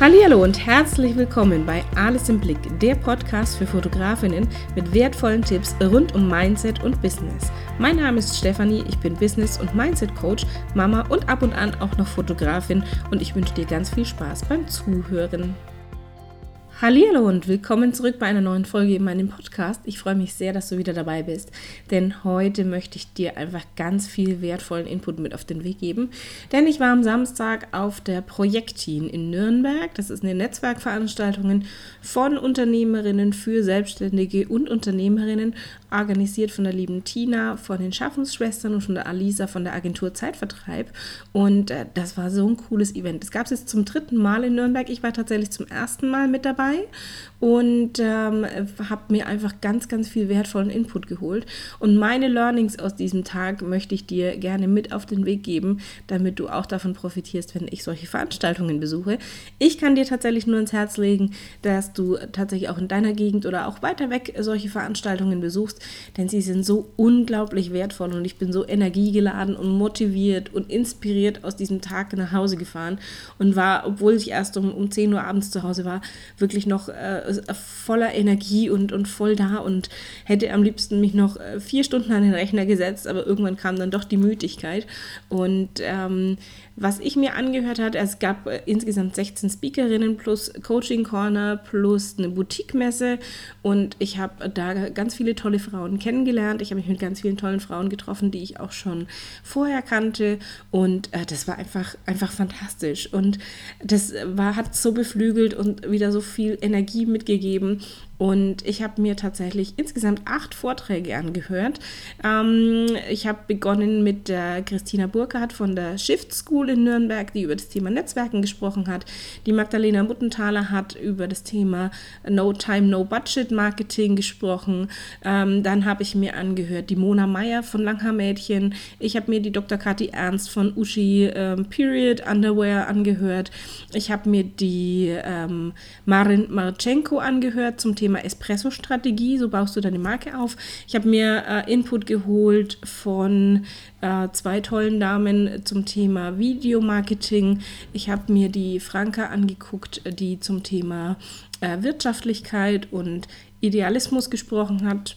Hallo und herzlich willkommen bei Alles im Blick, der Podcast für Fotografinnen mit wertvollen Tipps rund um Mindset und Business. Mein Name ist Stefanie, ich bin Business- und Mindset-Coach, Mama und ab und an auch noch Fotografin und ich wünsche dir ganz viel Spaß beim Zuhören. Hallo und willkommen zurück bei einer neuen Folge in meinem Podcast. Ich freue mich sehr, dass du wieder dabei bist, denn heute möchte ich dir einfach ganz viel wertvollen Input mit auf den Weg geben. Denn ich war am Samstag auf der Projektin in Nürnberg. Das ist eine Netzwerkveranstaltung von Unternehmerinnen für Selbstständige und Unternehmerinnen, organisiert von der lieben Tina, von den Schaffensschwestern und von der Alisa von der Agentur Zeitvertreib. Und äh, das war so ein cooles Event. Es gab es jetzt zum dritten Mal in Nürnberg. Ich war tatsächlich zum ersten Mal mit dabei dabei und ähm, habe mir einfach ganz, ganz viel wertvollen Input geholt. Und meine Learnings aus diesem Tag möchte ich dir gerne mit auf den Weg geben, damit du auch davon profitierst, wenn ich solche Veranstaltungen besuche. Ich kann dir tatsächlich nur ins Herz legen, dass du tatsächlich auch in deiner Gegend oder auch weiter weg solche Veranstaltungen besuchst, denn sie sind so unglaublich wertvoll und ich bin so energiegeladen und motiviert und inspiriert aus diesem Tag nach Hause gefahren und war, obwohl ich erst um, um 10 Uhr abends zu Hause war, wirklich noch äh, voller Energie und, und voll da und hätte am liebsten mich noch äh, vier Stunden an den Rechner gesetzt, aber irgendwann kam dann doch die Müdigkeit. Und ähm, was ich mir angehört hat, es gab äh, insgesamt 16 Speakerinnen plus Coaching Corner plus eine Boutique-Messe und ich habe da ganz viele tolle Frauen kennengelernt. Ich habe mich mit ganz vielen tollen Frauen getroffen, die ich auch schon vorher kannte und äh, das war einfach, einfach fantastisch und das war, hat so beflügelt und wieder so viel Energie mitgegeben und ich habe mir tatsächlich insgesamt acht Vorträge angehört. Ähm, ich habe begonnen mit der Christina Burkhardt von der Shift School in Nürnberg, die über das Thema Netzwerken gesprochen hat. Die Magdalena Muttenthaler hat über das Thema No Time, No Budget Marketing gesprochen. Ähm, dann habe ich mir angehört die Mona Meyer von Langhaar Mädchen. Ich habe mir die Dr. Kathi Ernst von Uschi ähm, Period Underwear angehört. Ich habe mir die ähm, Marin Marchenko angehört zum Thema Thema Espresso-Strategie, so baust du deine Marke auf. Ich habe mir äh, Input geholt von äh, zwei tollen Damen zum Thema Videomarketing. Ich habe mir die Franka angeguckt, die zum Thema äh, Wirtschaftlichkeit und Idealismus gesprochen hat.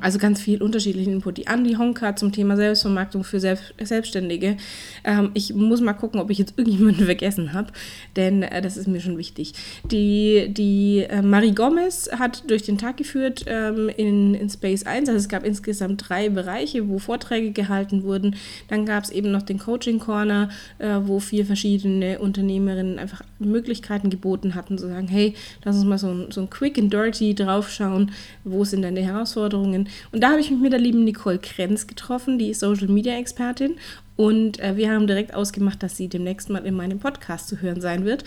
Also ganz viel unterschiedlichen Input. Die Andi Honka zum Thema Selbstvermarktung für Selbstständige. Ähm, ich muss mal gucken, ob ich jetzt irgendjemanden vergessen habe, denn äh, das ist mir schon wichtig. Die, die äh, Marie Gomez hat durch den Tag geführt ähm, in, in Space 1. Also es gab insgesamt drei Bereiche, wo Vorträge gehalten wurden. Dann gab es eben noch den Coaching Corner, äh, wo vier verschiedene Unternehmerinnen einfach Möglichkeiten geboten hatten, zu sagen, hey, lass uns mal so ein, so ein Quick and Dirty draufschauen, wo sind deine Herausforderungen Erfahrungen. Und da habe ich mich mit der lieben Nicole Krenz getroffen, die Social Media Expertin. Und äh, wir haben direkt ausgemacht, dass sie demnächst mal in meinem Podcast zu hören sein wird.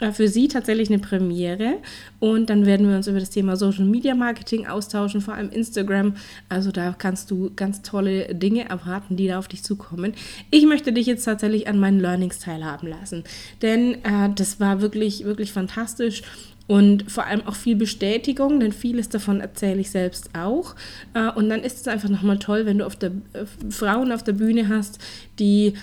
Äh, für sie tatsächlich eine Premiere. Und dann werden wir uns über das Thema Social Media Marketing austauschen, vor allem Instagram. Also da kannst du ganz tolle Dinge erwarten, die da auf dich zukommen. Ich möchte dich jetzt tatsächlich an meinen Learnings teilhaben lassen. Denn äh, das war wirklich, wirklich fantastisch und vor allem auch viel Bestätigung, denn vieles davon erzähle ich selbst auch. Äh, und dann ist es einfach nochmal toll, wenn du auf der, äh, Frauen auf der Bühne hast, die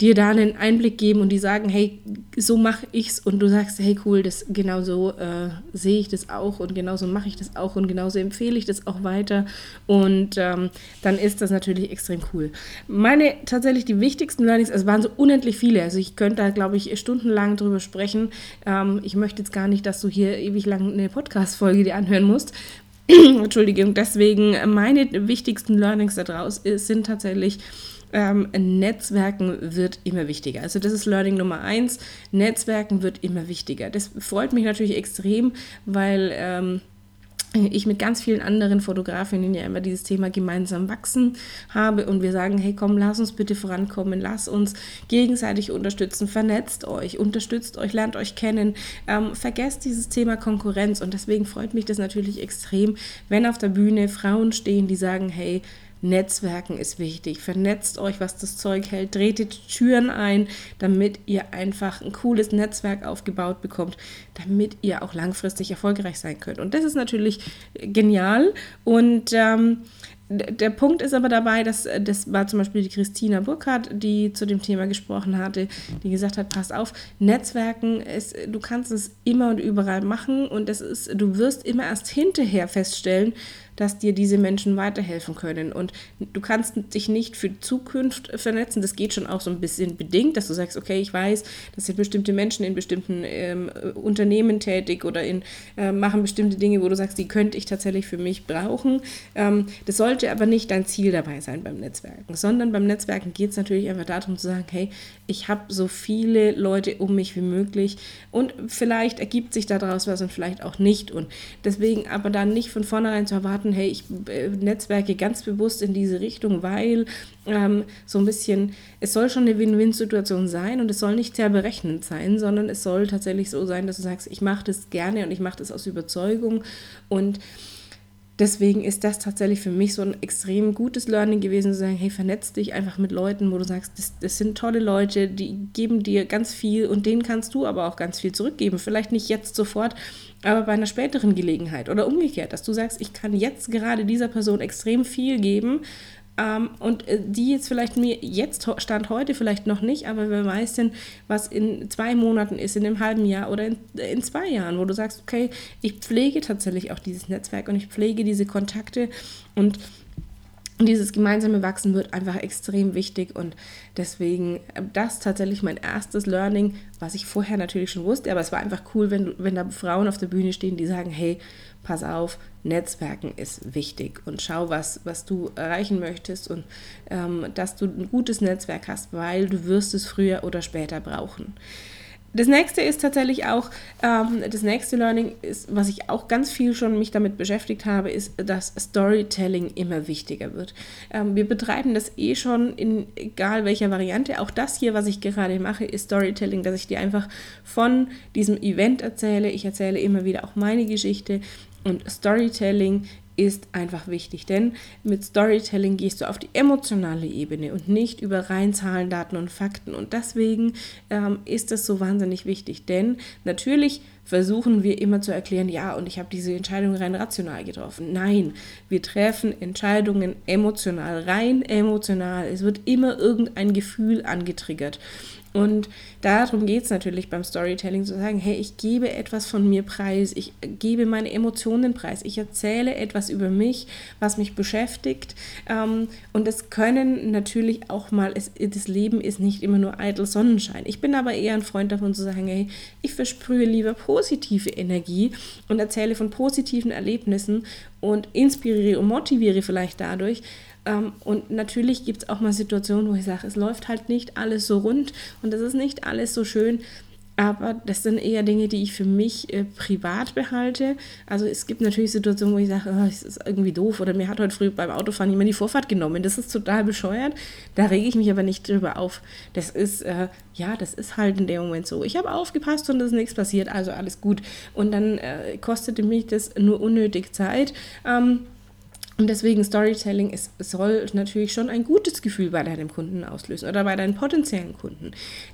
dir da einen Einblick geben und die sagen, hey, so mache ich's und du sagst, hey cool, das genau so äh, sehe ich das auch und genauso mache ich das auch und genauso empfehle ich das auch weiter und ähm, dann ist das natürlich extrem cool. Meine tatsächlich die wichtigsten Learnings, es waren so unendlich viele, also ich könnte da glaube ich stundenlang drüber sprechen. Ähm, ich möchte jetzt gar nicht, dass du hier ewig lang eine Podcast-Folge dir anhören musst, Entschuldigung, deswegen meine wichtigsten Learnings daraus sind tatsächlich ähm, Netzwerken wird immer wichtiger. Also das ist Learning Nummer eins. Netzwerken wird immer wichtiger. Das freut mich natürlich extrem, weil ähm, ich mit ganz vielen anderen Fotografinnen ja immer dieses Thema gemeinsam wachsen habe und wir sagen, hey komm, lass uns bitte vorankommen, lass uns gegenseitig unterstützen, vernetzt euch, unterstützt euch, lernt euch kennen, ähm, vergesst dieses Thema Konkurrenz und deswegen freut mich das natürlich extrem, wenn auf der Bühne Frauen stehen, die sagen, hey, Netzwerken ist wichtig. Vernetzt euch, was das Zeug hält. Tretet Türen ein, damit ihr einfach ein cooles Netzwerk aufgebaut bekommt, damit ihr auch langfristig erfolgreich sein könnt. Und das ist natürlich genial. Und ähm, der Punkt ist aber dabei, dass das war zum Beispiel die Christina Burkhardt, die zu dem Thema gesprochen hatte, die gesagt hat, pass auf, Netzwerken, ist, du kannst es immer und überall machen und das ist, du wirst immer erst hinterher feststellen, dass dir diese Menschen weiterhelfen können. Und du kannst dich nicht für Zukunft vernetzen. Das geht schon auch so ein bisschen bedingt, dass du sagst, okay, ich weiß, das sind bestimmte Menschen in bestimmten ähm, Unternehmen tätig oder in, äh, machen bestimmte Dinge, wo du sagst, die könnte ich tatsächlich für mich brauchen. Ähm, das sollte aber nicht dein Ziel dabei sein beim Netzwerken, sondern beim Netzwerken geht es natürlich einfach darum zu sagen, hey, ich habe so viele Leute um mich wie möglich und vielleicht ergibt sich daraus was und vielleicht auch nicht. Und deswegen aber dann nicht von vornherein zu erwarten, raten, hey, ich äh, netzwerke ganz bewusst in diese Richtung, weil ähm, so ein bisschen, es soll schon eine Win-Win-Situation sein und es soll nicht sehr berechnend sein, sondern es soll tatsächlich so sein, dass du sagst, ich mache das gerne und ich mache das aus Überzeugung. Und deswegen ist das tatsächlich für mich so ein extrem gutes Learning gewesen, zu sagen, hey, vernetz dich einfach mit Leuten, wo du sagst, das, das, sind tolle Leute, die geben dir ganz viel und denen kannst du aber auch ganz viel zurückgeben. Vielleicht nicht jetzt sofort, aber bei einer späteren Gelegenheit oder umgekehrt, dass du sagst, ich kann jetzt gerade dieser Person extrem viel geben ähm, und äh, die jetzt vielleicht mir jetzt stand heute vielleicht noch nicht, aber wer weiß denn, was in zwei Monaten ist, in einem halben Jahr oder in, in zwei Jahren, wo du sagst, okay, ich pflege tatsächlich auch dieses Netzwerk und ich pflege diese Kontakte und und dieses gemeinsame Wachsen wird einfach extrem wichtig und deswegen äh, das tatsächlich mein erstes Learning, was ich vorher natürlich schon wusste, aber es war einfach cool, wenn, wenn da Frauen auf der Bühne stehen, die sagen, hey, pass auf, Netzwerken ist wichtig und schau, was, was du erreichen möchtest und ähm, dass du ein gutes Netzwerk hast, weil du wirst es früher oder später brauchen. Das nächste ist tatsächlich auch, ähm, das nächste Learning ist, was ich auch ganz viel schon mich damit beschäftigt habe, ist, dass Storytelling immer wichtiger wird. Ähm, wir betreiben das eh schon in egal welcher Variante. Auch das hier, was ich gerade mache, ist Storytelling, dass ich dir einfach von diesem Event erzähle. Ich erzähle immer wieder auch meine Geschichte. Und Storytelling ist einfach wichtig, denn mit Storytelling gehst du auf die emotionale Ebene und nicht über rein Zahlen, Daten und Fakten. Und deswegen ähm, ist das so wahnsinnig wichtig, denn natürlich versuchen wir immer zu erklären, ja, und ich habe diese Entscheidung rein rational getroffen. Nein, wir treffen Entscheidungen emotional, rein emotional. Es wird immer irgendein Gefühl angetriggert. Und darum geht es natürlich beim Storytelling, zu sagen, hey, ich gebe etwas von mir preis, ich gebe meine Emotionen preis, ich erzähle etwas über mich, was mich beschäftigt. Ähm, und es können natürlich auch mal, es, das Leben ist nicht immer nur eitel Sonnenschein. Ich bin aber eher ein Freund davon zu sagen, hey, ich versprühe lieber positive Energie und erzähle von positiven Erlebnissen und inspiriere und motiviere vielleicht dadurch, und natürlich gibt es auch mal Situationen, wo ich sage, es läuft halt nicht alles so rund und das ist nicht alles so schön. Aber das sind eher Dinge, die ich für mich äh, privat behalte. Also es gibt natürlich Situationen, wo ich sage, oh, das ist irgendwie doof. Oder mir hat heute früh beim Autofahren jemand die Vorfahrt genommen. Das ist total bescheuert. Da rege ich mich aber nicht drüber auf. Das ist, äh, ja, das ist halt in dem Moment so. Ich habe aufgepasst und es ist nichts passiert, also alles gut. Und dann äh, kostete mich das nur unnötig Zeit. Ähm, und deswegen Storytelling ist, soll natürlich schon ein gutes Gefühl bei deinem Kunden auslösen oder bei deinen potenziellen Kunden.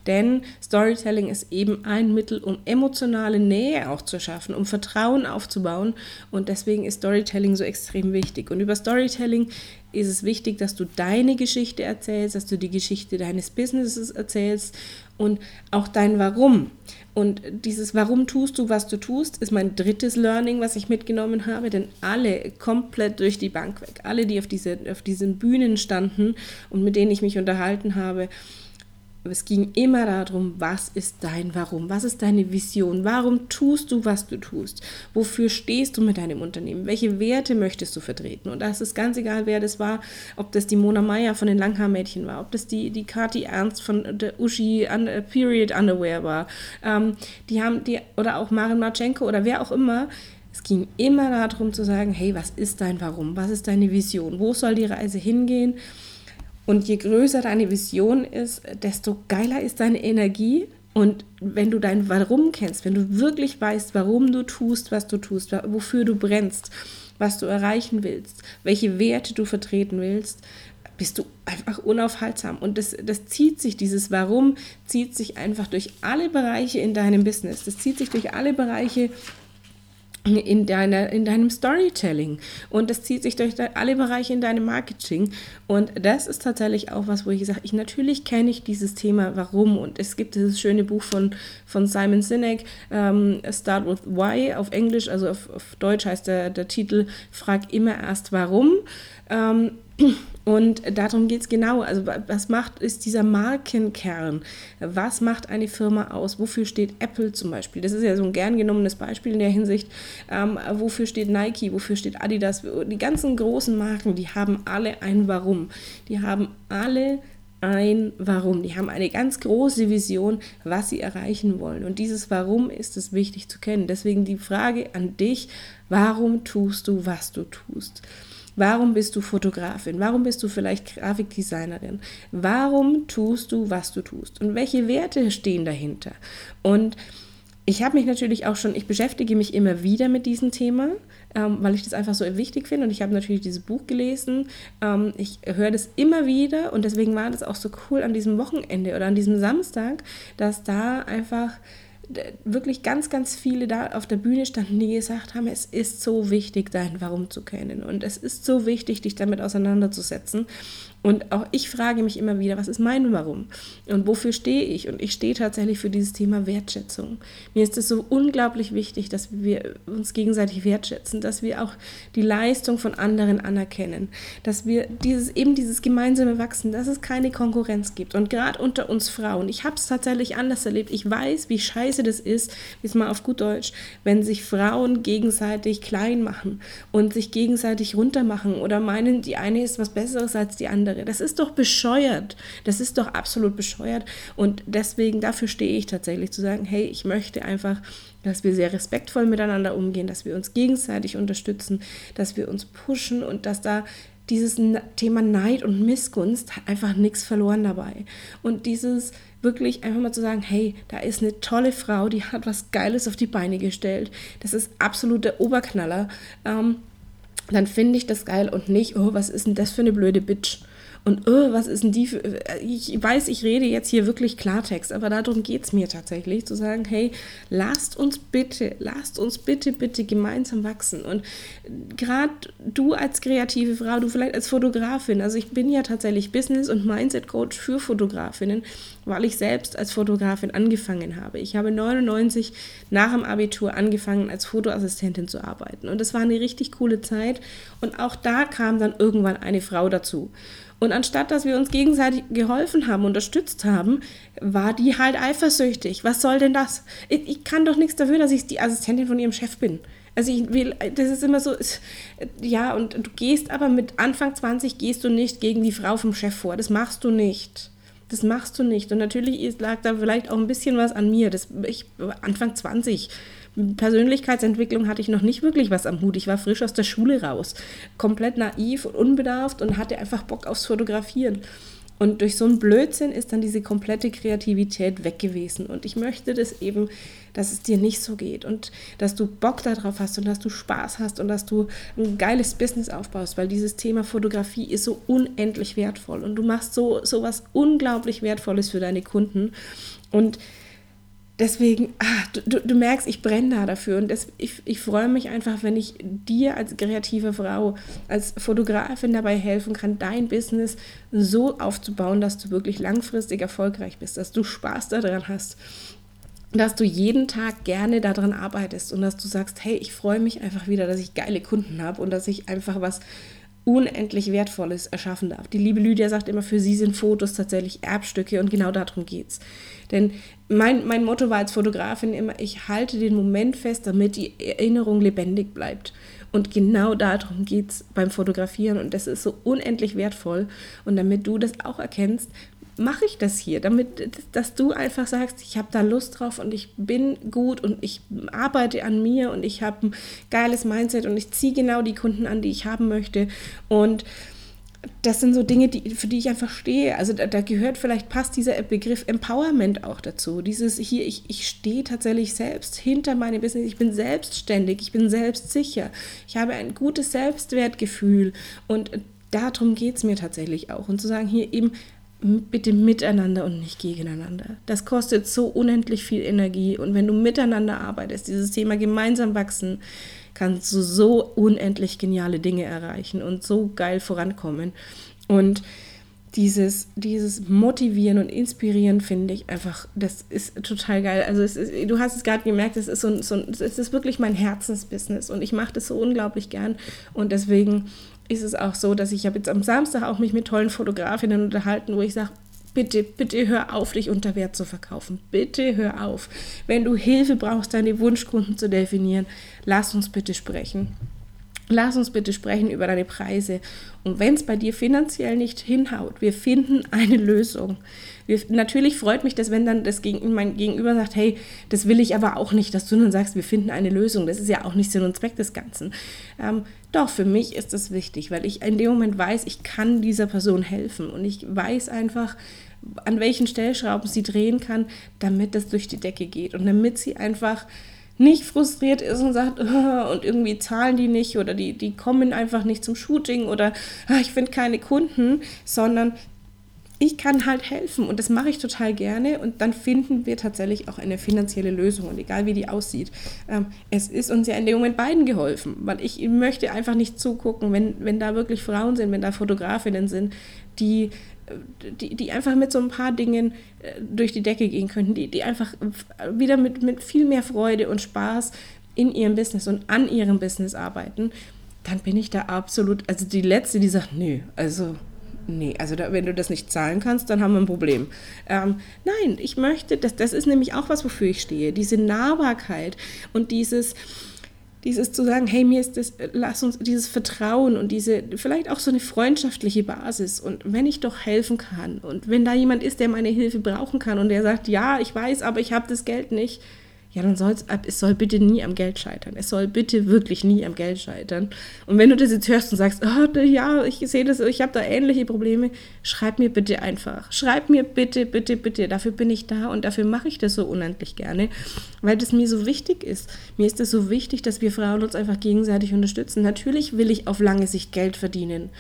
Denn Storytelling ist eben ein Mittel, um emotionale Nähe auch zu schaffen, um Vertrauen aufzubauen. Und deswegen ist Storytelling so extrem wichtig. Und über Storytelling ist es wichtig, dass du deine Geschichte erzählst, dass du die Geschichte deines Businesses erzählst und auch dein Warum. Und dieses Warum tust du, was du tust, ist mein drittes Learning, was ich mitgenommen habe, denn alle komplett durch die Bank weg, alle, die auf, diese, auf diesen Bühnen standen und mit denen ich mich unterhalten habe, es ging immer darum, was ist dein Warum? Was ist deine Vision? Warum tust du, was du tust? Wofür stehst du mit deinem Unternehmen? Welche Werte möchtest du vertreten? Und das ist ganz egal, wer das war, ob das die Mona Meyer von den Langhaarmädchen war, ob das die, die Kati Ernst von der Uschi un, äh, Period Underwear war. Ähm, die haben die, oder auch Marin Marchenko oder wer auch immer. Es ging immer darum zu sagen, hey, was ist dein Warum? Was ist deine Vision? Wo soll die Reise hingehen? Und je größer deine Vision ist, desto geiler ist deine Energie. Und wenn du dein Warum kennst, wenn du wirklich weißt, warum du tust, was du tust, wofür du brennst, was du erreichen willst, welche Werte du vertreten willst, bist du einfach unaufhaltsam. Und das, das zieht sich, dieses Warum zieht sich einfach durch alle Bereiche in deinem Business. Das zieht sich durch alle Bereiche in, deiner, in deinem Storytelling. Und das zieht sich durch alle Bereiche in deinem Marketing. Und das ist tatsächlich auch was, wo ich sage, ich natürlich kenne ich dieses Thema, warum. Und es gibt dieses schöne Buch von, von Simon Sinek, ähm, Start with Why auf Englisch, also auf, auf Deutsch heißt der, der Titel, Frag immer erst warum. Ähm, und darum geht es genau. Also was macht, ist dieser Markenkern? Was macht eine Firma aus? Wofür steht Apple zum Beispiel? Das ist ja so ein gern genommenes Beispiel in der Hinsicht. Ähm, wofür steht Nike? Wofür steht Adidas? Die ganzen großen Marken, die haben alle ein Warum. Die haben alle ein Warum. Die haben eine ganz große Vision, was sie erreichen wollen. Und dieses Warum ist es wichtig zu kennen. Deswegen die Frage an dich, warum tust du, was du tust? Warum bist du Fotografin? Warum bist du vielleicht Grafikdesignerin? Warum tust du, was du tust? Und welche Werte stehen dahinter? Und ich habe mich natürlich auch schon, ich beschäftige mich immer wieder mit diesem Thema, ähm, weil ich das einfach so wichtig finde. Und ich habe natürlich dieses Buch gelesen. Ähm, ich höre das immer wieder und deswegen war das auch so cool an diesem Wochenende oder an diesem Samstag, dass da einfach wirklich ganz, ganz viele da auf der Bühne standen, die gesagt haben, es ist so wichtig, dein Warum zu kennen. Und es ist so wichtig, dich damit auseinanderzusetzen. Und auch ich frage mich immer wieder, was ist mein Warum? Und wofür stehe ich? Und ich stehe tatsächlich für dieses Thema Wertschätzung. Mir ist es so unglaublich wichtig, dass wir uns gegenseitig wertschätzen, dass wir auch die Leistung von anderen anerkennen, dass wir dieses, eben dieses gemeinsame Wachsen, dass es keine Konkurrenz gibt. Und gerade unter uns Frauen, ich habe es tatsächlich anders erlebt. Ich weiß, wie scheiße das ist, jetzt mal auf gut Deutsch, wenn sich Frauen gegenseitig klein machen und sich gegenseitig runtermachen oder meinen, die eine ist was Besseres als die andere andere. Das ist doch bescheuert. Das ist doch absolut bescheuert. Und deswegen, dafür stehe ich tatsächlich zu sagen, hey, ich möchte einfach, dass wir sehr respektvoll miteinander umgehen, dass wir uns gegenseitig unterstützen, dass wir uns pushen und dass da dieses Thema Neid und Missgunst hat einfach nichts verloren dabei. Und dieses wirklich einfach mal zu sagen, hey, da ist eine tolle Frau, die hat was Geiles auf die Beine gestellt. Das ist absolut der Oberknaller. Ähm, dann finde ich das geil und nicht, oh, was ist denn das für eine blöde Bitch? Und oh, was ist denn die für. Ich weiß, ich rede jetzt hier wirklich Klartext, aber darum geht es mir tatsächlich, zu sagen, hey, lasst uns bitte, lasst uns bitte, bitte gemeinsam wachsen. Und gerade du als kreative Frau, du vielleicht als Fotografin, also ich bin ja tatsächlich Business- und Mindset-Coach für Fotografinnen, weil ich selbst als Fotografin angefangen habe. Ich habe 99 nach dem Abitur angefangen, als Fotoassistentin zu arbeiten. Und das war eine richtig coole Zeit. Und auch da kam dann irgendwann eine Frau dazu. Und anstatt dass wir uns gegenseitig geholfen haben, unterstützt haben, war die halt eifersüchtig. Was soll denn das? Ich, ich kann doch nichts dafür, dass ich die Assistentin von ihrem Chef bin. Also ich will, das ist immer so, ja, und du gehst aber mit Anfang 20 gehst du nicht gegen die Frau vom Chef vor. Das machst du nicht. Das machst du nicht. Und natürlich lag da vielleicht auch ein bisschen was an mir. Das, ich, Anfang 20 Persönlichkeitsentwicklung hatte ich noch nicht wirklich was am Hut. Ich war frisch aus der Schule raus, komplett naiv und unbedarft und hatte einfach Bock aufs Fotografieren. Und durch so einen Blödsinn ist dann diese komplette Kreativität weg gewesen. Und ich möchte das eben, dass es dir nicht so geht und dass du Bock darauf hast und dass du Spaß hast und dass du ein geiles Business aufbaust, weil dieses Thema Fotografie ist so unendlich wertvoll und du machst so, so was unglaublich Wertvolles für deine Kunden. Und deswegen, ach, du, du, merkst, ich brenne da dafür. Und das, ich, ich freue mich einfach, wenn ich dir als kreative Frau, als Fotografin dabei helfen kann, dein Business so aufzubauen, dass du wirklich langfristig erfolgreich bist, dass du Spaß daran hast, dass du jeden Tag gerne daran arbeitest und dass du sagst, hey, ich freue mich einfach wieder, dass ich geile Kunden habe und dass ich einfach was unendlich Wertvolles erschaffen darf. Die liebe Lydia sagt immer, für sie sind Fotos tatsächlich Erbstücke und genau darum geht's. Denn mein, mein Motto war als Fotografin immer, ich halte den Moment fest, damit die Erinnerung lebendig bleibt. Und genau darum geht es beim Fotografieren und das ist so unendlich wertvoll. Und damit du das auch erkennst, mache ich das hier, damit, dass du einfach sagst, ich habe da Lust drauf und ich bin gut und ich arbeite an mir und ich habe ein geiles Mindset und ich ziehe genau die Kunden an, die ich haben möchte. Und das sind so Dinge, die, für die ich einfach stehe. Also da, da, gehört vielleicht, passt dieser Begriff Empowerment auch dazu. Dieses hier, ich, ich stehe tatsächlich selbst hinter meinem Business, ich bin selbstständig, ich bin selbstsicher, ich habe ein gutes Selbstwertgefühl und darum geht es mir tatsächlich auch. Und zu sagen, hier eben, bitte miteinander und nicht gegeneinander. Das kostet so unendlich viel Energie und wenn du miteinander arbeitest, dieses Thema gemeinsam wachsen, kannst du so unendlich geniale Dinge erreichen und so geil vorankommen. Und dieses, dieses Motivieren und Inspirieren finde ich einfach, das ist total geil. Also ist, du hast es gerade gemerkt, es ist, so, so, es ist wirklich mein Herzensbusiness und ich mache das so unglaublich gern und deswegen ist es auch so, dass ich habe jetzt am Samstag auch mich mit tollen Fotografinnen unterhalten, wo ich sage, bitte, bitte hör auf, dich unter Wert zu verkaufen. Bitte hör auf. Wenn du Hilfe brauchst, deine Wunschkunden zu definieren, lass uns bitte sprechen. Lass uns bitte sprechen über deine Preise. Und wenn es bei dir finanziell nicht hinhaut, wir finden eine Lösung. Wir, natürlich freut mich das, wenn dann das Gegen, mein Gegenüber sagt, hey, das will ich aber auch nicht, dass du dann sagst, wir finden eine Lösung. Das ist ja auch nicht Sinn und Zweck des Ganzen. Ähm, doch, für mich ist das wichtig, weil ich in dem Moment weiß, ich kann dieser Person helfen. Und ich weiß einfach, an welchen Stellschrauben sie drehen kann, damit das durch die Decke geht. Und damit sie einfach nicht frustriert ist und sagt, oh, und irgendwie zahlen die nicht oder die, die kommen einfach nicht zum Shooting oder oh, ich finde keine Kunden, sondern ich kann halt helfen und das mache ich total gerne und dann finden wir tatsächlich auch eine finanzielle Lösung und egal wie die aussieht. Ähm, es ist uns ja in dem Moment beiden geholfen, weil ich möchte einfach nicht zugucken, wenn, wenn da wirklich Frauen sind, wenn da Fotografinnen sind, die die, die einfach mit so ein paar Dingen äh, durch die Decke gehen könnten, die, die einfach wieder mit, mit viel mehr Freude und Spaß in ihrem Business und an ihrem Business arbeiten, dann bin ich da absolut, also die Letzte, die sagt, nö, also nee, also da, wenn du das nicht zahlen kannst, dann haben wir ein Problem. Ähm, nein, ich möchte, das, das ist nämlich auch was, wofür ich stehe, diese Nahbarkeit und dieses, dieses zu sagen, hey, mir ist das, lass uns dieses Vertrauen und diese, vielleicht auch so eine freundschaftliche Basis und wenn ich doch helfen kann und wenn da jemand ist, der meine Hilfe brauchen kann und der sagt, ja, ich weiß, aber ich habe das Geld nicht, ja, dann soll es, es soll bitte nie am Geld scheitern. Es soll bitte wirklich nie am Geld scheitern. Und wenn du das jetzt hörst und sagst, oh, ja, ich sehe das, ich habe da ähnliche Probleme, schreib mir bitte einfach. Schreib mir bitte, bitte, bitte. Dafür bin ich da und dafür mache ich das so unendlich gerne, weil das mir so wichtig ist. Mir ist es so wichtig, dass wir Frauen uns einfach gegenseitig unterstützen. Natürlich will ich auf lange Sicht Geld verdienen.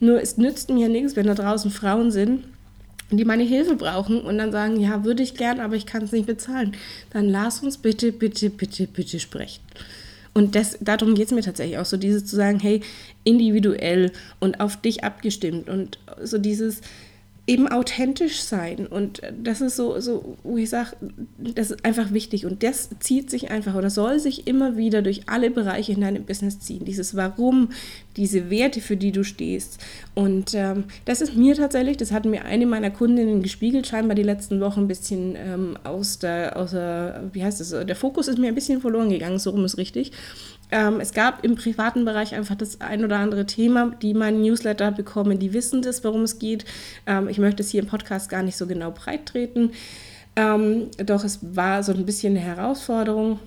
Nur es nützt mir nichts, wenn da draußen Frauen sind, die meine Hilfe brauchen und dann sagen, ja, würde ich gern, aber ich kann es nicht bezahlen, dann lass uns bitte, bitte, bitte, bitte sprechen. Und das, darum geht es mir tatsächlich auch so, dieses zu sagen, hey, individuell und auf dich abgestimmt und so dieses, eben authentisch sein. Und das ist so, so wo ich sage, das ist einfach wichtig. Und das zieht sich einfach oder soll sich immer wieder durch alle Bereiche in deinem Business ziehen. Dieses Warum, diese Werte, für die du stehst. Und ähm, das ist mir tatsächlich, das hat mir eine meiner Kundinnen gespiegelt, scheinbar die letzten Wochen ein bisschen ähm, aus, der, aus der, wie heißt das, der Fokus ist mir ein bisschen verloren gegangen, so rum ist richtig. Ähm, es gab im privaten Bereich einfach das ein oder andere Thema, die meinen Newsletter bekommen, die wissen das, worum es geht. Ähm, ich möchte es hier im Podcast gar nicht so genau breit treten. Ähm, doch es war so ein bisschen eine Herausforderung.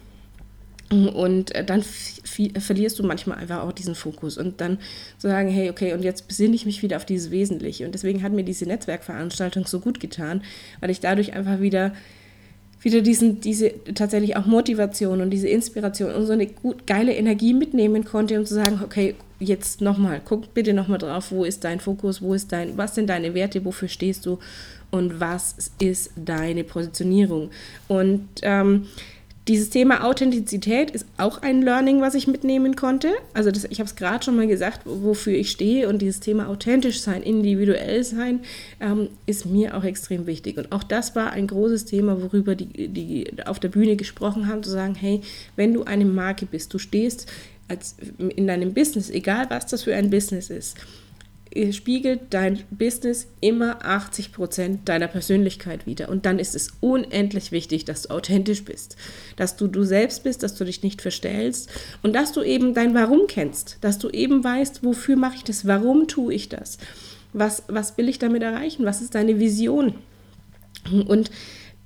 Und dann verlierst du manchmal einfach auch diesen Fokus und dann zu sagen, hey, okay, und jetzt besinne ich mich wieder auf dieses Wesentliche. Und deswegen hat mir diese Netzwerkveranstaltung so gut getan, weil ich dadurch einfach wieder wieder diesen, diese tatsächlich auch Motivation und diese Inspiration und so eine gut, geile Energie mitnehmen konnte, um zu sagen, okay, jetzt nochmal, guck bitte nochmal drauf, wo ist dein Fokus, wo ist dein, was sind deine Werte, wofür stehst du und was ist deine Positionierung. Und ähm, dieses Thema Authentizität ist auch ein Learning, was ich mitnehmen konnte. Also das, ich habe es gerade schon mal gesagt, wofür ich stehe und dieses Thema authentisch sein, individuell sein, ähm, ist mir auch extrem wichtig. Und auch das war ein großes Thema, worüber die, die auf der Bühne gesprochen haben, zu sagen, hey, wenn du eine Marke bist, du stehst als in deinem Business, egal was das für ein Business ist, spiegelt dein Business immer 80 Prozent deiner Persönlichkeit wieder. Und dann ist es unendlich wichtig, dass du authentisch bist, dass du du selbst bist, dass du dich nicht verstellst. Und dass du eben dein Warum kennst, dass du eben weißt, wofür mache ich das, warum tue ich das, was, was will ich damit erreichen, was ist deine Vision. Und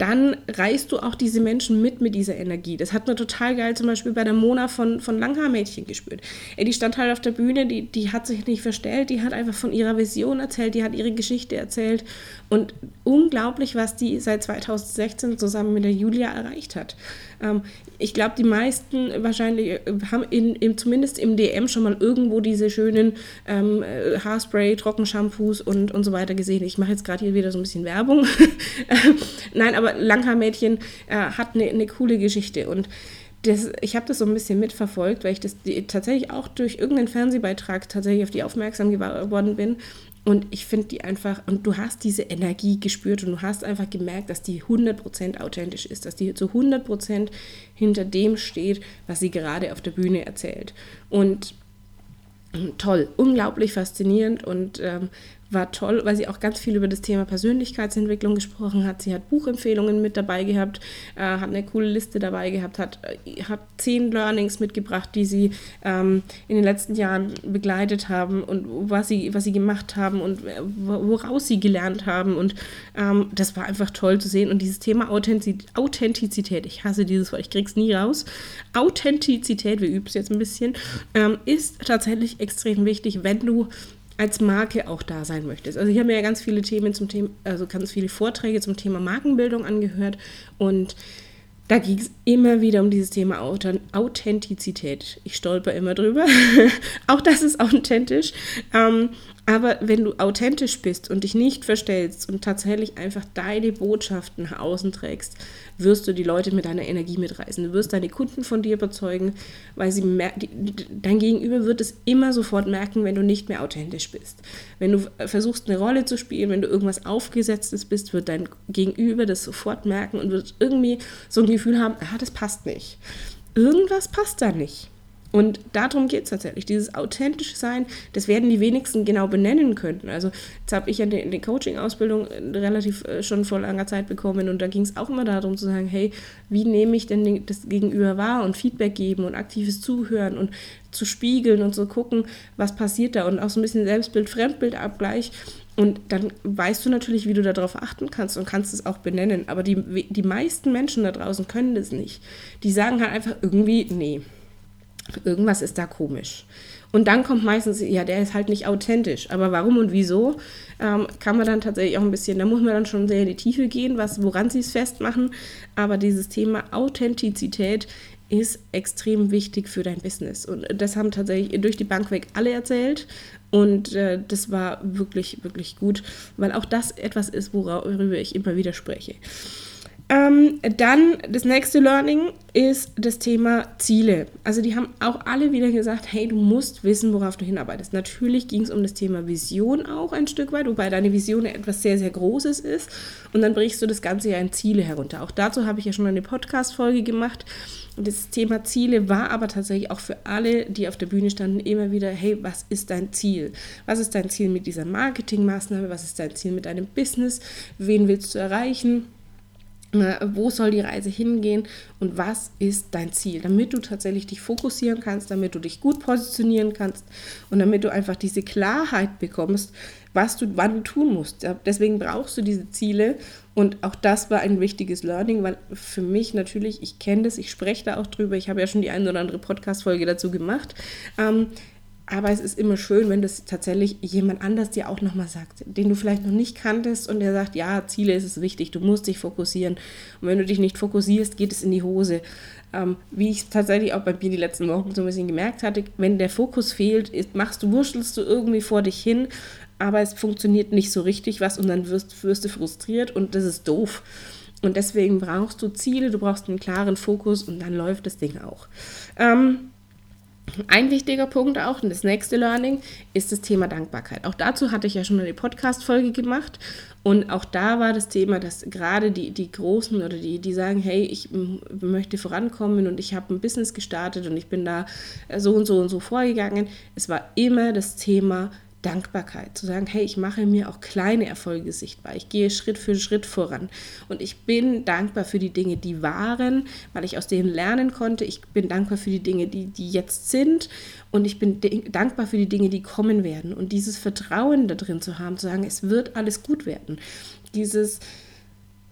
dann reißt du auch diese Menschen mit mit dieser Energie. Das hat man total geil zum Beispiel bei der Mona von, von Langhaar-Mädchen gespürt. Ey, die stand halt auf der Bühne, die, die hat sich nicht verstellt, die hat einfach von ihrer Vision erzählt, die hat ihre Geschichte erzählt und unglaublich, was die seit 2016 zusammen mit der Julia erreicht hat. Ähm, ich glaube, die meisten wahrscheinlich äh, haben in, in, zumindest im DM schon mal irgendwo diese schönen ähm, äh, Haarspray, Trockenshampoos und, und so weiter gesehen. Ich mache jetzt gerade hier wieder so ein bisschen Werbung. Nein, aber Langhaarmädchen äh, hat eine ne coole Geschichte und das, ich habe das so ein bisschen mitverfolgt, weil ich das die, tatsächlich auch durch irgendeinen Fernsehbeitrag tatsächlich auf die aufmerksam geworden bin. Und ich finde die einfach, und du hast diese Energie gespürt und du hast einfach gemerkt, dass die 100% authentisch ist, dass die zu 100% hinter dem steht, was sie gerade auf der Bühne erzählt. Und toll, unglaublich faszinierend und ähm, war toll, weil sie auch ganz viel über das Thema Persönlichkeitsentwicklung gesprochen hat. Sie hat Buchempfehlungen mit dabei gehabt, äh, hat eine coole Liste dabei gehabt, hat, äh, hat zehn Learnings mitgebracht, die sie ähm, in den letzten Jahren begleitet haben und was sie, was sie gemacht haben und äh, woraus sie gelernt haben. Und ähm, das war einfach toll zu sehen. Und dieses Thema Authentizität, ich hasse dieses Wort, ich krieg's nie raus. Authentizität, wir üben es jetzt ein bisschen, ähm, ist tatsächlich extrem wichtig, wenn du als Marke auch da sein möchtest. Also ich habe mir ja ganz viele Themen zum Thema, also ganz viele Vorträge zum Thema Markenbildung angehört und da ging es immer wieder um dieses Thema Authentizität. Ich stolper immer drüber. auch das ist authentisch. Ähm, aber wenn du authentisch bist und dich nicht verstellst und tatsächlich einfach deine Botschaften nach außen trägst, wirst du die Leute mit deiner Energie mitreißen. Du wirst deine Kunden von dir überzeugen, weil sie dein Gegenüber wird es immer sofort merken, wenn du nicht mehr authentisch bist. Wenn du versuchst, eine Rolle zu spielen, wenn du irgendwas Aufgesetztes bist, wird dein Gegenüber das sofort merken und wird irgendwie so ein Gefühl haben, ah, das passt nicht. Irgendwas passt da nicht. Und darum geht es tatsächlich. Dieses authentische Sein, das werden die wenigsten genau benennen können. Also jetzt habe ich ja in der Coaching-Ausbildung äh, relativ äh, schon vor langer Zeit bekommen und da ging es auch immer darum zu sagen, hey, wie nehme ich denn das Gegenüber wahr und Feedback geben und aktives Zuhören und zu spiegeln und zu gucken, was passiert da und auch so ein bisschen Selbstbild-Fremdbild-Abgleich. Und dann weißt du natürlich, wie du darauf achten kannst und kannst es auch benennen. Aber die, die meisten Menschen da draußen können das nicht. Die sagen halt einfach irgendwie, nee, irgendwas ist da komisch. Und dann kommt meistens, ja, der ist halt nicht authentisch. Aber warum und wieso, ähm, kann man dann tatsächlich auch ein bisschen, da muss man dann schon sehr in die Tiefe gehen, was, woran sie es festmachen. Aber dieses Thema Authentizität ist extrem wichtig für dein Business. Und das haben tatsächlich durch die Bank weg alle erzählt. Und äh, das war wirklich, wirklich gut, weil auch das etwas ist, worüber ich immer wieder spreche. Ähm, dann das nächste Learning ist das Thema Ziele. Also die haben auch alle wieder gesagt, hey, du musst wissen, worauf du hinarbeitest. Natürlich ging es um das Thema Vision auch ein Stück weit, wobei deine Vision etwas sehr, sehr Großes ist. Und dann brichst du das Ganze ja in Ziele herunter. Auch dazu habe ich ja schon eine Podcast-Folge gemacht. Das Thema Ziele war aber tatsächlich auch für alle, die auf der Bühne standen, immer wieder, hey, was ist dein Ziel? Was ist dein Ziel mit dieser Marketingmaßnahme? Was ist dein Ziel mit deinem Business? Wen willst du erreichen? Wo soll die Reise hingehen und was ist dein Ziel, damit du tatsächlich dich fokussieren kannst, damit du dich gut positionieren kannst und damit du einfach diese Klarheit bekommst, was du wann du tun musst. Deswegen brauchst du diese Ziele und auch das war ein wichtiges Learning, weil für mich natürlich, ich kenne das, ich spreche da auch drüber, ich habe ja schon die eine oder andere Podcast-Folge dazu gemacht. Ähm, aber es ist immer schön, wenn das tatsächlich jemand anders dir auch nochmal sagt, den du vielleicht noch nicht kanntest und der sagt, ja, Ziele ist es wichtig, du musst dich fokussieren. Und wenn du dich nicht fokussierst, geht es in die Hose. Ähm, wie ich tatsächlich auch bei mir die letzten Wochen so ein bisschen gemerkt hatte, wenn der Fokus fehlt, machst du, wurschtelst du irgendwie vor dich hin, aber es funktioniert nicht so richtig was und dann wirst, wirst du frustriert und das ist doof. Und deswegen brauchst du Ziele, du brauchst einen klaren Fokus und dann läuft das Ding auch. Ähm, ein wichtiger Punkt auch, und das nächste Learning, ist das Thema Dankbarkeit. Auch dazu hatte ich ja schon eine Podcast-Folge gemacht. Und auch da war das Thema, dass gerade die, die Großen oder die, die sagen, hey, ich möchte vorankommen und ich habe ein Business gestartet und ich bin da so und so und so vorgegangen. Es war immer das Thema Dankbarkeit, zu sagen, hey, ich mache mir auch kleine Erfolge sichtbar. Ich gehe Schritt für Schritt voran. Und ich bin dankbar für die Dinge, die waren, weil ich aus denen lernen konnte. Ich bin dankbar für die Dinge, die, die jetzt sind. Und ich bin dankbar für die Dinge, die kommen werden. Und dieses Vertrauen da drin zu haben, zu sagen, es wird alles gut werden. Dieses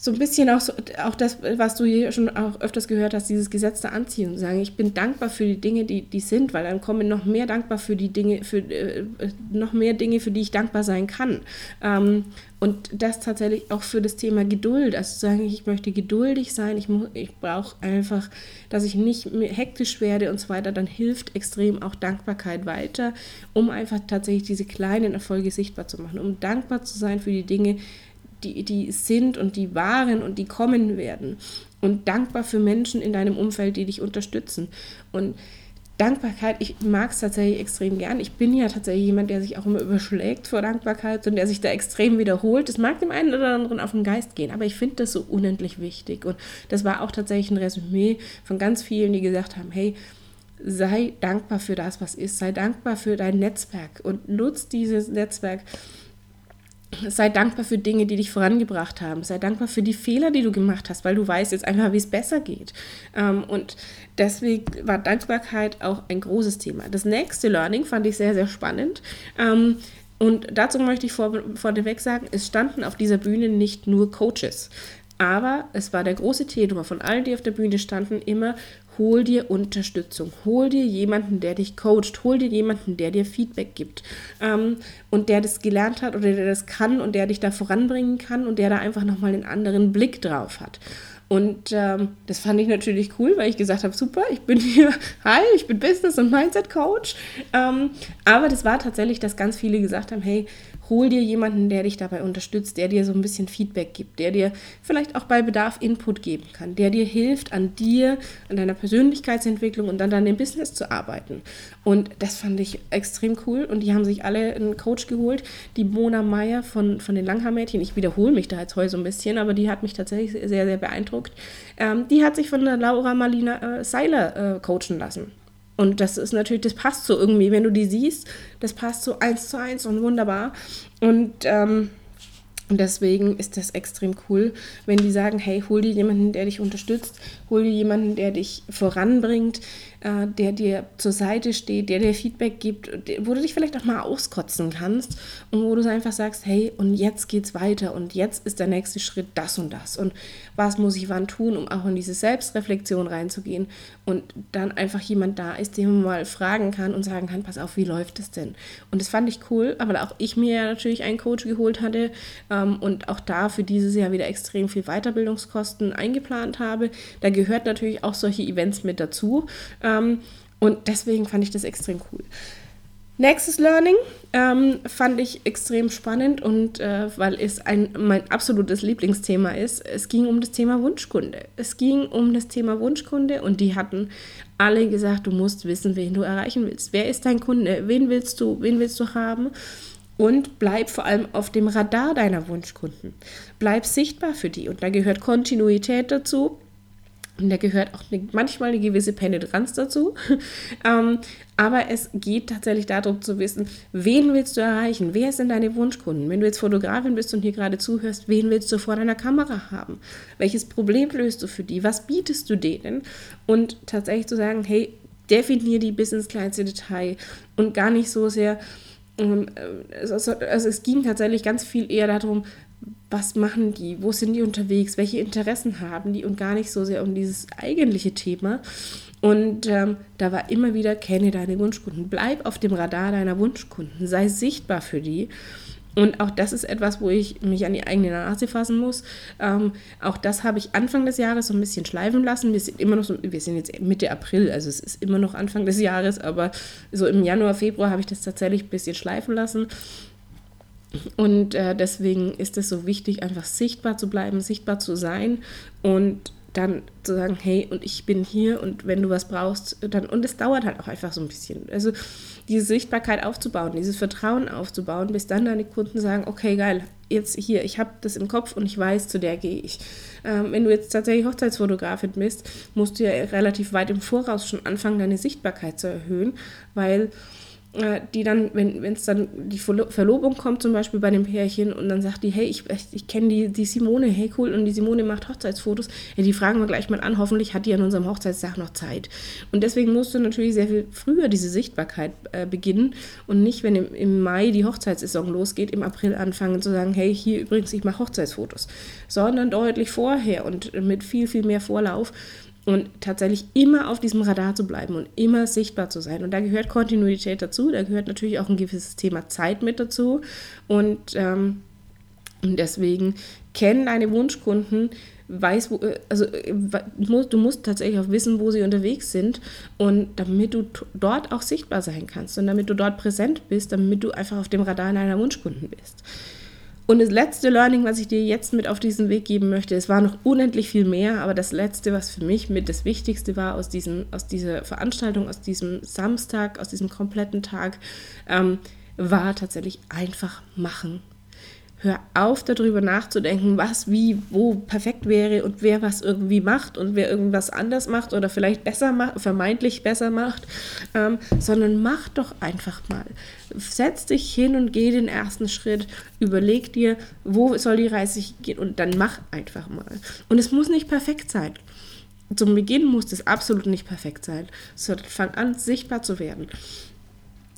so ein bisschen auch, so, auch das, was du hier schon auch öfters gehört hast, dieses Gesetz der Anziehung, sagen, ich bin dankbar für die Dinge, die, die sind, weil dann kommen noch mehr dankbar für die Dinge, für äh, noch mehr Dinge, für die ich dankbar sein kann. Ähm, und das tatsächlich auch für das Thema Geduld, also sagen, ich möchte geduldig sein, ich, ich brauche einfach, dass ich nicht hektisch werde und so weiter, dann hilft extrem auch Dankbarkeit weiter, um einfach tatsächlich diese kleinen Erfolge sichtbar zu machen, um dankbar zu sein für die Dinge, die, die sind und die waren und die kommen werden. Und dankbar für Menschen in deinem Umfeld, die dich unterstützen. Und Dankbarkeit, ich mag es tatsächlich extrem gern. Ich bin ja tatsächlich jemand, der sich auch immer überschlägt vor Dankbarkeit und der sich da extrem wiederholt. Das mag dem einen oder anderen auf den Geist gehen, aber ich finde das so unendlich wichtig. Und das war auch tatsächlich ein Resümee von ganz vielen, die gesagt haben, hey, sei dankbar für das, was ist. Sei dankbar für dein Netzwerk und nutz dieses Netzwerk sei dankbar für Dinge, die dich vorangebracht haben. Sei dankbar für die Fehler, die du gemacht hast, weil du weißt jetzt einfach, wie es besser geht. Ähm, und deswegen war Dankbarkeit auch ein großes Thema. Das nächste Learning fand ich sehr, sehr spannend. Ähm, und dazu möchte ich vor, vorneweg sagen, es standen auf dieser Bühne nicht nur Coaches. Aber es war der große Tenor von allen, die auf der Bühne standen, immer hol dir Unterstützung, hol dir jemanden, der dich coacht, hol dir jemanden, der dir Feedback gibt ähm, und der das gelernt hat oder der das kann und der dich da voranbringen kann und der da einfach nochmal einen anderen Blick drauf hat. Und ähm, das fand ich natürlich cool, weil ich gesagt habe, super, ich bin hier, hi, ich bin Business- und Mindset-Coach. Ähm, aber das war tatsächlich, dass ganz viele gesagt haben, hey, hol dir jemanden, der dich dabei unterstützt, der dir so ein bisschen Feedback gibt, der dir vielleicht auch bei Bedarf Input geben kann, der dir hilft, an dir, an deiner Persönlichkeitsentwicklung und dann an dem Business zu arbeiten. Und das fand ich extrem cool. Und die haben sich alle einen Coach geholt. Die Mona Meyer von, von den Langhaar-Mädchen, ich wiederhole mich da jetzt heute so ein bisschen, aber die hat mich tatsächlich sehr, sehr beeindruckt. Ähm, die hat sich von der Laura Marlina äh, Seiler äh, coachen lassen. Und das ist natürlich, das passt so irgendwie, wenn du die siehst, das passt so eins zu eins und wunderbar. Und ähm, deswegen ist das extrem cool, wenn die sagen, hey, hol dir jemanden, der dich unterstützt, hol dir jemanden, der dich voranbringt, äh, der dir zur Seite steht, der dir Feedback gibt, wo du dich vielleicht auch mal auskotzen kannst und wo du einfach sagst, hey, und jetzt geht's weiter und jetzt ist der nächste Schritt das und das und was muss ich wann tun, um auch in diese Selbstreflexion reinzugehen und dann einfach jemand da ist, den man mal fragen kann und sagen kann, pass auf, wie läuft es denn? Und das fand ich cool, aber auch ich mir ja natürlich einen Coach geholt hatte ähm, und auch da für dieses Jahr wieder extrem viel Weiterbildungskosten eingeplant habe. Da gehört natürlich auch solche Events mit dazu. Ähm, ähm, und deswegen fand ich das extrem cool. Nächstes Learning ähm, fand ich extrem spannend und äh, weil es ein, mein absolutes Lieblingsthema ist, es ging um das Thema Wunschkunde. Es ging um das Thema Wunschkunde und die hatten alle gesagt, du musst wissen, wen du erreichen willst. Wer ist dein Kunde? Wen willst du, wen willst du haben? Und bleib vor allem auf dem Radar deiner Wunschkunden. Bleib sichtbar für die. Und da gehört Kontinuität dazu. Und da gehört auch eine, manchmal eine gewisse Penetranz dazu. ähm, aber es geht tatsächlich darum zu wissen, wen willst du erreichen? Wer sind deine Wunschkunden? Wenn du jetzt Fotografin bist und hier gerade zuhörst, wen willst du vor deiner Kamera haben? Welches Problem löst du für die? Was bietest du denen? Und tatsächlich zu sagen, hey, definier die bis ins kleinste Detail und gar nicht so sehr. Also es ging tatsächlich ganz viel eher darum, was machen die, wo sind die unterwegs, welche Interessen haben die und gar nicht so sehr um dieses eigentliche Thema. Und ähm, da war immer wieder, kenne deine Wunschkunden, bleib auf dem Radar deiner Wunschkunden, sei sichtbar für die. Und auch das ist etwas, wo ich mich an die eigene Nase fassen muss. Ähm, auch das habe ich Anfang des Jahres so ein bisschen schleifen lassen. Wir sind immer noch so, wir sind jetzt Mitte April, also es ist immer noch Anfang des Jahres, aber so im Januar, Februar habe ich das tatsächlich ein bisschen schleifen lassen. Und äh, deswegen ist es so wichtig, einfach sichtbar zu bleiben, sichtbar zu sein und dann zu sagen, hey, und ich bin hier und wenn du was brauchst, dann, und es dauert halt auch einfach so ein bisschen. Also diese Sichtbarkeit aufzubauen, dieses Vertrauen aufzubauen, bis dann deine Kunden sagen, okay, geil, jetzt hier, ich habe das im Kopf und ich weiß, zu der gehe ich. Ähm, wenn du jetzt tatsächlich Hochzeitsfotografin bist, musst du ja relativ weit im Voraus schon anfangen, deine Sichtbarkeit zu erhöhen, weil die dann, wenn es dann die Verlobung kommt, zum Beispiel bei dem Pärchen, und dann sagt die, hey, ich, ich kenne die, die Simone, hey cool, und die Simone macht Hochzeitsfotos, ja, die fragen wir gleich mal an, hoffentlich hat die an unserem Hochzeitstag noch Zeit. Und deswegen musst du natürlich sehr viel früher diese Sichtbarkeit äh, beginnen und nicht, wenn im, im Mai die Hochzeitssaison losgeht, im April anfangen zu sagen, hey, hier übrigens, ich mache Hochzeitsfotos, sondern deutlich vorher und mit viel, viel mehr Vorlauf und tatsächlich immer auf diesem Radar zu bleiben und immer sichtbar zu sein. Und da gehört Kontinuität dazu, da gehört natürlich auch ein gewisses Thema Zeit mit dazu. Und, ähm, deswegen kennen deine Wunschkunden, weiß, wo, äh, also äh, du musst tatsächlich auch wissen, wo sie unterwegs sind und damit du dort auch sichtbar sein kannst und damit du dort präsent bist, damit du einfach auf dem Radar deiner Wunschkunden bist. Und das letzte Learning, was ich dir jetzt mit auf diesen Weg geben möchte, es war noch unendlich viel mehr, aber das letzte, was für mich mit das Wichtigste war aus, diesem, aus dieser Veranstaltung, aus diesem Samstag, aus diesem kompletten Tag, ähm, war tatsächlich einfach machen. Hör auf, darüber nachzudenken, was wie wo perfekt wäre und wer was irgendwie macht und wer irgendwas anders macht oder vielleicht besser macht, vermeintlich besser macht, ähm, sondern mach doch einfach mal. Setz dich hin und geh den ersten Schritt, überleg dir, wo soll die Reise gehen und dann mach einfach mal. Und es muss nicht perfekt sein. Zum Beginn muss es absolut nicht perfekt sein, sondern fang an, sichtbar zu werden.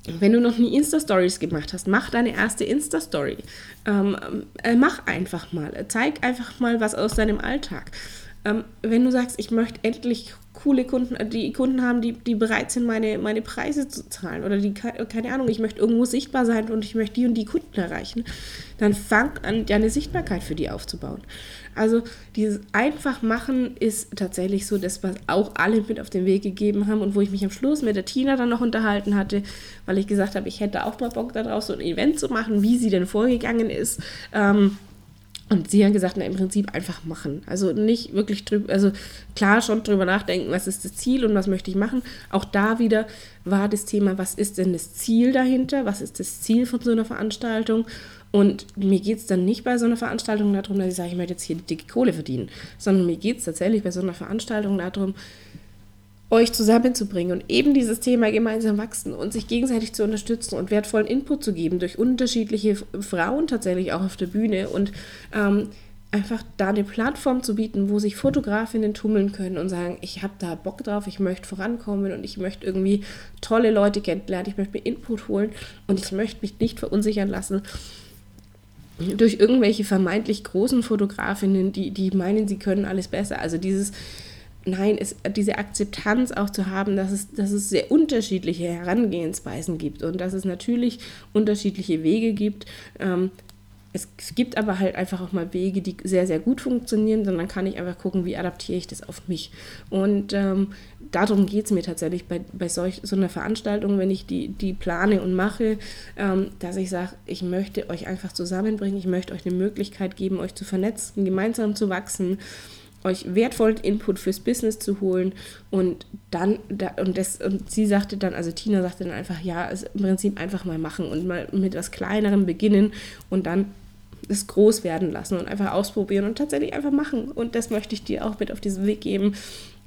Wenn du noch nie Insta-Stories gemacht hast, mach deine erste Insta-Story. Ähm, äh, mach einfach mal. Zeig einfach mal was aus deinem Alltag. Ähm, wenn du sagst, ich möchte endlich coole Kunden, äh, die Kunden haben, die, die bereit sind, meine, meine Preise zu zahlen oder die, keine Ahnung, ich möchte irgendwo sichtbar sein und ich möchte die und die Kunden erreichen, dann fang an, deine Sichtbarkeit für die aufzubauen. Also dieses einfach machen ist tatsächlich so das, was auch alle mit auf den Weg gegeben haben und wo ich mich am Schluss mit der Tina dann noch unterhalten hatte, weil ich gesagt habe, ich hätte auch mal Bock darauf, so ein Event zu machen, wie sie denn vorgegangen ist. Ähm, und sie haben gesagt, na, im Prinzip einfach machen. Also nicht wirklich drüber, also klar schon drüber nachdenken, was ist das Ziel und was möchte ich machen. Auch da wieder war das Thema, was ist denn das Ziel dahinter? Was ist das Ziel von so einer Veranstaltung? Und mir geht es dann nicht bei so einer Veranstaltung darum, dass ich sage, ich möchte jetzt hier dicke Kohle verdienen, sondern mir geht es tatsächlich bei so einer Veranstaltung darum, euch zusammenzubringen und eben dieses Thema gemeinsam wachsen und sich gegenseitig zu unterstützen und wertvollen Input zu geben durch unterschiedliche Frauen tatsächlich auch auf der Bühne und ähm, einfach da eine Plattform zu bieten, wo sich Fotografinnen tummeln können und sagen, ich habe da Bock drauf, ich möchte vorankommen und ich möchte irgendwie tolle Leute kennenlernen, ich möchte mir Input holen und ich möchte mich nicht verunsichern lassen durch irgendwelche vermeintlich großen Fotografinnen, die, die meinen, sie können alles besser. Also dieses nein, es, diese Akzeptanz auch zu haben, dass es, dass es sehr unterschiedliche Herangehensweisen gibt und dass es natürlich unterschiedliche Wege gibt. Ähm, es, gibt aber halt einfach auch mal Wege, die sehr, sehr gut funktionieren, sondern kann ich einfach gucken, wie adaptiere ich das auf mich. Und ähm, darum geht es mir tatsächlich bei, bei solch, so einer Veranstaltung, wenn ich die, die plane und mache, ähm, dass ich sage, ich möchte euch einfach zusammenbringen, ich möchte euch eine Möglichkeit geben, euch zu vernetzen, gemeinsam zu wachsen euch wertvollen Input fürs Business zu holen. Und dann da, und das und sie sagte dann also Tina sagte dann einfach ja es im Prinzip einfach mal machen und mal mit was kleinerem beginnen und dann es groß werden lassen und einfach ausprobieren und tatsächlich einfach machen. Und das möchte ich dir auch mit auf diesen Weg geben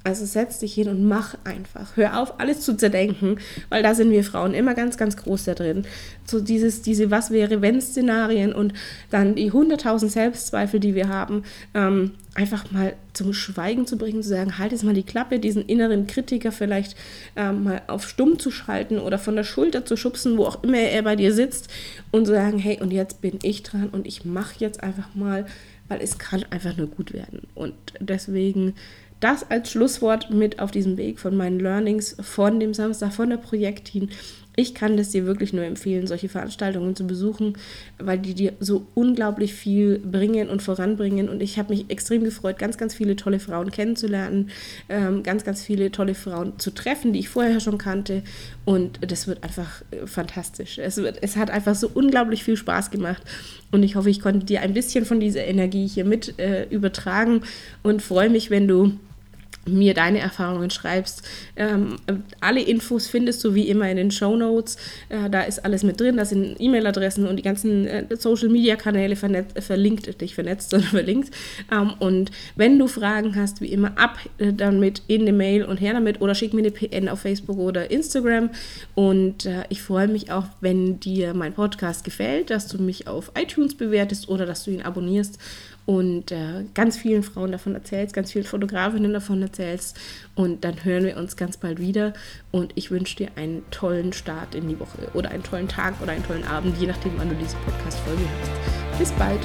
also setz dich hin und mach einfach. Hör auf, alles zu zerdenken, weil da sind wir Frauen immer ganz, ganz groß da drin. So dieses, diese Was wäre, wenn Szenarien und dann die 100.000 Selbstzweifel, die wir haben, ähm, einfach mal zum Schweigen zu bringen, zu sagen, halt jetzt mal die Klappe, diesen inneren Kritiker vielleicht ähm, mal auf stumm zu schalten oder von der Schulter zu schubsen, wo auch immer er bei dir sitzt und zu sagen, hey, und jetzt bin ich dran und ich mache jetzt einfach mal, weil es kann einfach nur gut werden. Und deswegen das als Schlusswort mit auf diesem Weg von meinen Learnings von dem Samstag, von der Projektin. Ich kann das dir wirklich nur empfehlen, solche Veranstaltungen zu besuchen, weil die dir so unglaublich viel bringen und voranbringen. Und ich habe mich extrem gefreut, ganz, ganz viele tolle Frauen kennenzulernen, ähm, ganz, ganz viele tolle Frauen zu treffen, die ich vorher schon kannte. Und das wird einfach äh, fantastisch. Es, wird, es hat einfach so unglaublich viel Spaß gemacht. Und ich hoffe, ich konnte dir ein bisschen von dieser Energie hier mit äh, übertragen und freue mich, wenn du mir deine Erfahrungen schreibst. Ähm, alle Infos findest du wie immer in den Show Notes. Äh, da ist alles mit drin. Da sind E-Mail-Adressen und die ganzen äh, Social-Media-Kanäle verlinkt, nicht vernetzt, sondern verlinkt. Ähm, und wenn du Fragen hast, wie immer ab äh, damit in eine Mail und her damit oder schick mir eine PN auf Facebook oder Instagram. Und äh, ich freue mich auch, wenn dir mein Podcast gefällt, dass du mich auf iTunes bewertest oder dass du ihn abonnierst und äh, ganz vielen Frauen davon erzählst, ganz vielen Fotografinnen davon erzählst. Und dann hören wir uns ganz bald wieder. Und ich wünsche dir einen tollen Start in die Woche oder einen tollen Tag oder einen tollen Abend, je nachdem, wann du diese Podcast-Folge hörst. Bis bald!